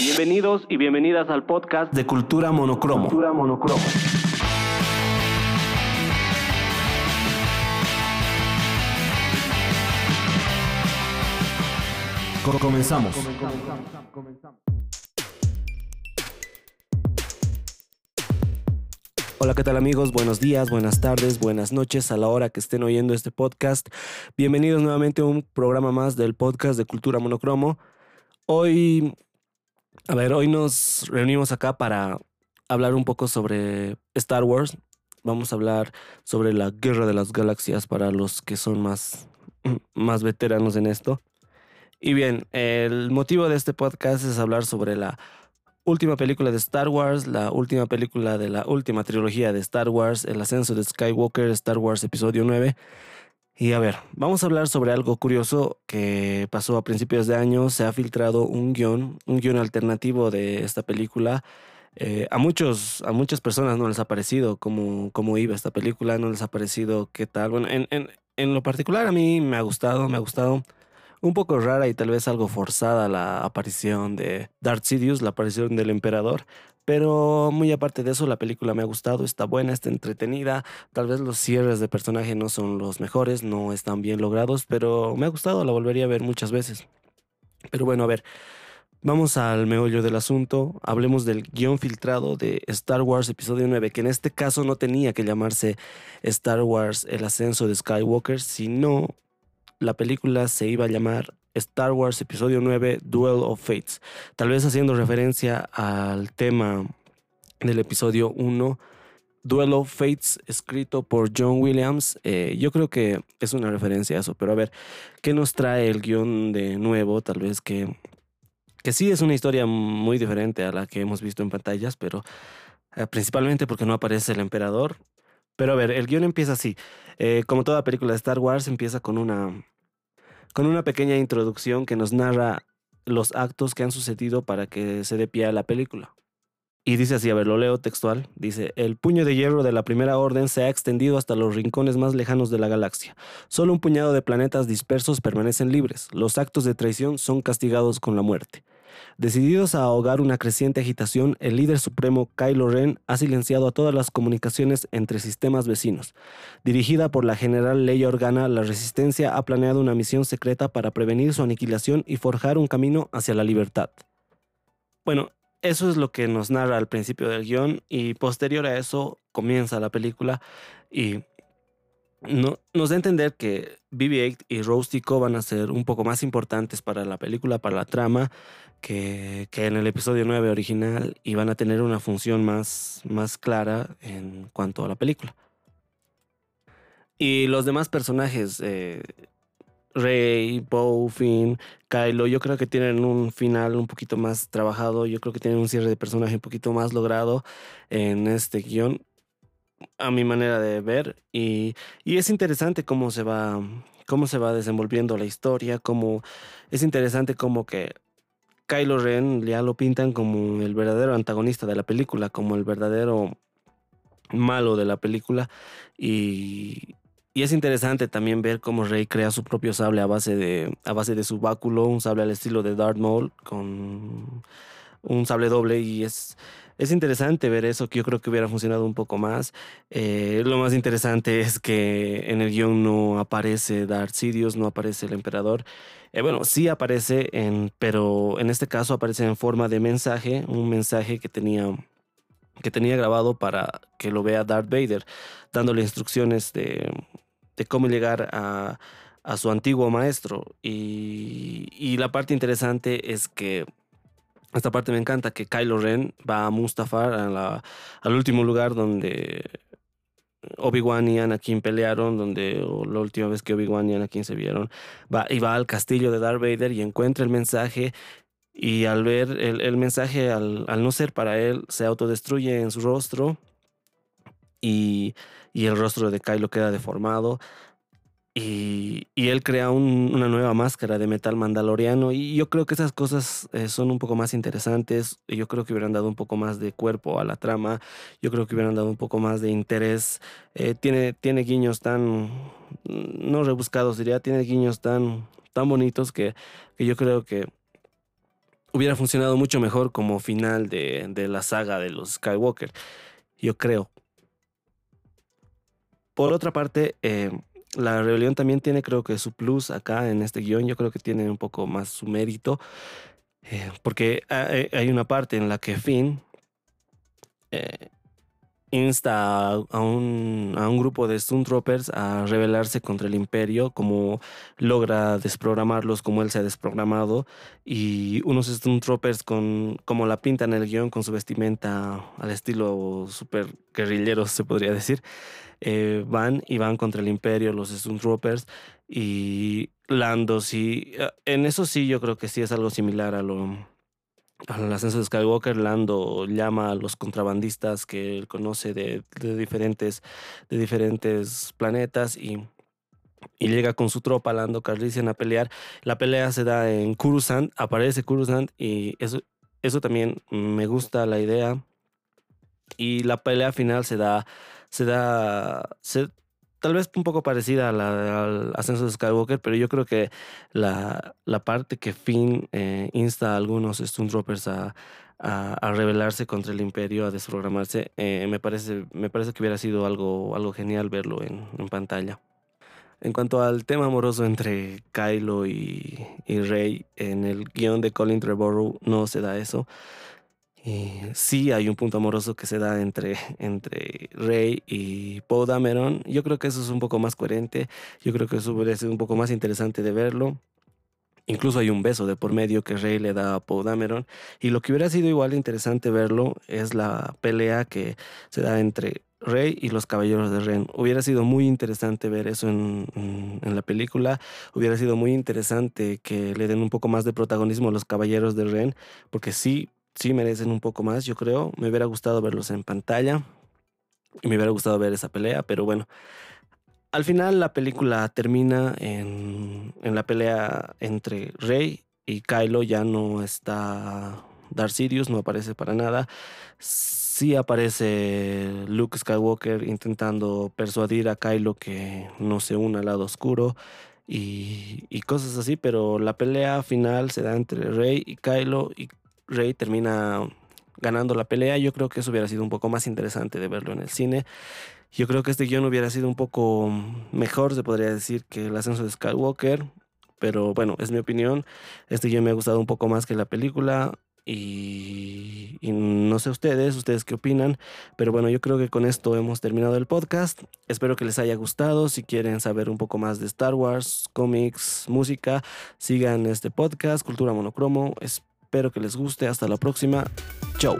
Bienvenidos y bienvenidas al podcast de Cultura Monocromo. Cultura Monocromo. Co- Comenzamos. Hola, ¿qué tal amigos? Buenos días, buenas tardes, buenas noches a la hora que estén oyendo este podcast. Bienvenidos nuevamente a un programa más del podcast de Cultura Monocromo. Hoy, a ver, hoy nos reunimos acá para hablar un poco sobre Star Wars. Vamos a hablar sobre la Guerra de las Galaxias para los que son más, más veteranos en esto. Y bien, el motivo de este podcast es hablar sobre la última película de Star Wars, la última película de la última trilogía de Star Wars, El ascenso de Skywalker, Star Wars Episodio 9. Y a ver, vamos a hablar sobre algo curioso que pasó a principios de año. Se ha filtrado un guion, un guion alternativo de esta película. Eh, a, muchos, a muchas personas no les ha parecido cómo, cómo iba esta película, no les ha parecido qué tal. Bueno, en, en, en lo particular a mí me ha gustado, me ha gustado un poco rara y tal vez algo forzada la aparición de Darth Sidious, la aparición del emperador. Pero muy aparte de eso, la película me ha gustado, está buena, está entretenida. Tal vez los cierres de personaje no son los mejores, no están bien logrados, pero me ha gustado, la volvería a ver muchas veces. Pero bueno, a ver, vamos al meollo del asunto. Hablemos del guion filtrado de Star Wars Episodio 9, que en este caso no tenía que llamarse Star Wars El ascenso de Skywalker, sino la película se iba a llamar Star Wars Episodio 9 Duel of Fates, tal vez haciendo referencia al tema del episodio 1, Duel of Fates, escrito por John Williams. Eh, yo creo que es una referencia a eso, pero a ver, ¿qué nos trae el guion de nuevo? Tal vez que, que sí es una historia muy diferente a la que hemos visto en pantallas, pero eh, principalmente porque no aparece el emperador. Pero a ver, el guion empieza así. Eh, como toda película de Star Wars, empieza con una, con una pequeña introducción que nos narra los actos que han sucedido para que se dé pie a la película. Y dice así, a ver, lo leo textual. Dice, el puño de hierro de la primera orden se ha extendido hasta los rincones más lejanos de la galaxia. Solo un puñado de planetas dispersos permanecen libres. Los actos de traición son castigados con la muerte. Decididos a ahogar una creciente agitación, el líder supremo Kylo Ren ha silenciado a todas las comunicaciones entre sistemas vecinos. Dirigida por la general Leia Organa, la Resistencia ha planeado una misión secreta para prevenir su aniquilación y forjar un camino hacia la libertad. Bueno, eso es lo que nos narra al principio del guion y posterior a eso comienza la película y no, nos da a entender que BB-8 y Rose Tico van a ser un poco más importantes para la película, para la trama, que, que, en el episodio 9 original y van a tener una función más, más clara en cuanto a la película. Y los demás personajes, eh, Rey, Poe, Finn, Kylo, yo creo que tienen un final un poquito más trabajado, yo creo que tienen un cierre de personaje un poquito más logrado en este guion a mi manera de ver y, y, es interesante cómo se va cómo se va desenvolviendo la historia cómo es interesante como que Kylo Ren ya lo pintan como el verdadero antagonista de la película como el verdadero malo de la película. Y, y es interesante también ver cómo Rey crea su propio sable a base de a base de su báculo un sable al estilo de Darth Maul con un sable doble y es es interesante ver eso, que yo creo que hubiera funcionado un poco más. Eh, lo más interesante es que en el guion no aparece Darth Sidious, no aparece el emperador. Eh, bueno, sí aparece, en, pero en este caso aparece en forma de mensaje, un mensaje que tenía, que tenía grabado para que lo vea Darth Vader, dándole instrucciones de, de cómo llegar a, a, su antiguo maestro. Y, y la parte interesante es que esta parte me encanta que Kylo Ren va a Mustafar, al último lugar donde Obi-Wan y Anakin pelearon, donde la última vez que Obi-Wan y Anakin se vieron, va, y va al castillo de Darth Vader y encuentra el mensaje y al ver el, mensaje, al, al, no ser para él, se autodestruye en su rostro y, y el rostro de Kylo queda deformado. Y, y, él crea un, una nueva máscara de metal mandaloriano y yo creo que esas cosas eh, son un poco más interesantes, yo creo que hubieran dado un poco más de cuerpo a la trama, yo creo que hubieran dado un poco más de interés, eh, tiene, tiene guiños tan, no rebuscados diría, tiene guiños tan, tan bonitos que, que yo creo que hubiera funcionado mucho mejor como final de, de la saga de los Skywalker. Yo creo. Por otra parte, eh, la rebelión también tiene creo que su plus acá en este guion. Yo creo que tiene un poco más su mérito. eh, porque hay, hay una parte en la que Finn eh, insta a, un, a un grupo de Stormtroopers a rebelarse contra el imperio, como logra desprogramarlos como él se ha desprogramado, y unos Stormtroopers con, como la pinta en el guion, con su vestimenta al estilo super guerrillero, se podría decir, eh, van y van contra el imperio, los Stormtroopers, y Lando sí, eh, en eso sí yo creo que sí es algo similar a lo al ascenso de Skywalker, Lando llama a los contrabandistas que él conoce de, de diferentes, de diferentes planetas y, y llega con su tropa, Lando Calrissian, a pelear. La pelea se da en Coruscant, aparece Coruscant y eso, eso también me gusta la idea. Y la pelea final se da, se da, se, tal vez un poco parecida al ascenso de Skywalker, pero yo creo que la, la parte que Finn eh, insta a algunos Stormtroopers a, a, a, rebelarse contra el Imperio, a desprogramarse, eh, me, parece, me parece que hubiera sido algo, algo genial verlo en, en pantalla. En cuanto al tema amoroso entre Kylo y, y Rey, en el guion de Colin Trevorrow no se da eso. Y sí hay un punto amoroso que se da entre, entre Rey y Poe Dameron. Yo creo que eso es un poco más coherente. Yo creo que eso hubiera sido un poco más interesante de verlo. Incluso hay un beso de por medio que Rey le da a Poe Dameron. Y lo que hubiera sido igual interesante verlo es la pelea que se da entre Rey y los Caballeros de Ren. Hubiera sido muy interesante ver eso en, en, en, la película. Hubiera sido muy interesante que le den un poco más de protagonismo a los Caballeros de Ren, porque sí sí merecen un poco más, yo creo. Me hubiera gustado verlos en pantalla y me hubiera gustado ver esa pelea, pero bueno. Al final la película termina en, en la pelea entre Rey y Kylo. Ya no está Darth Sidious, no aparece para nada. Sí aparece Luke Skywalker intentando persuadir a Kylo que no se una al lado oscuro y, y cosas así, pero la pelea final se da entre Rey y Kylo y Rey termina ganando la pelea. Yo creo que eso hubiera sido un poco más interesante de verlo en el cine. Yo creo que este guion hubiera sido un poco mejor, se podría decir, que el ascenso de Skywalker. Pero bueno, es mi opinión. Este guion me ha gustado un poco más que la película. Y, no sé ustedes, ustedes qué opinan, pero bueno, yo creo que con esto hemos terminado el podcast. Espero que les haya gustado. Si quieren saber un poco más de Star Wars, cómics, música, sigan este podcast, Cultura Monocromo. Espero que les guste. Hasta la próxima. Chau.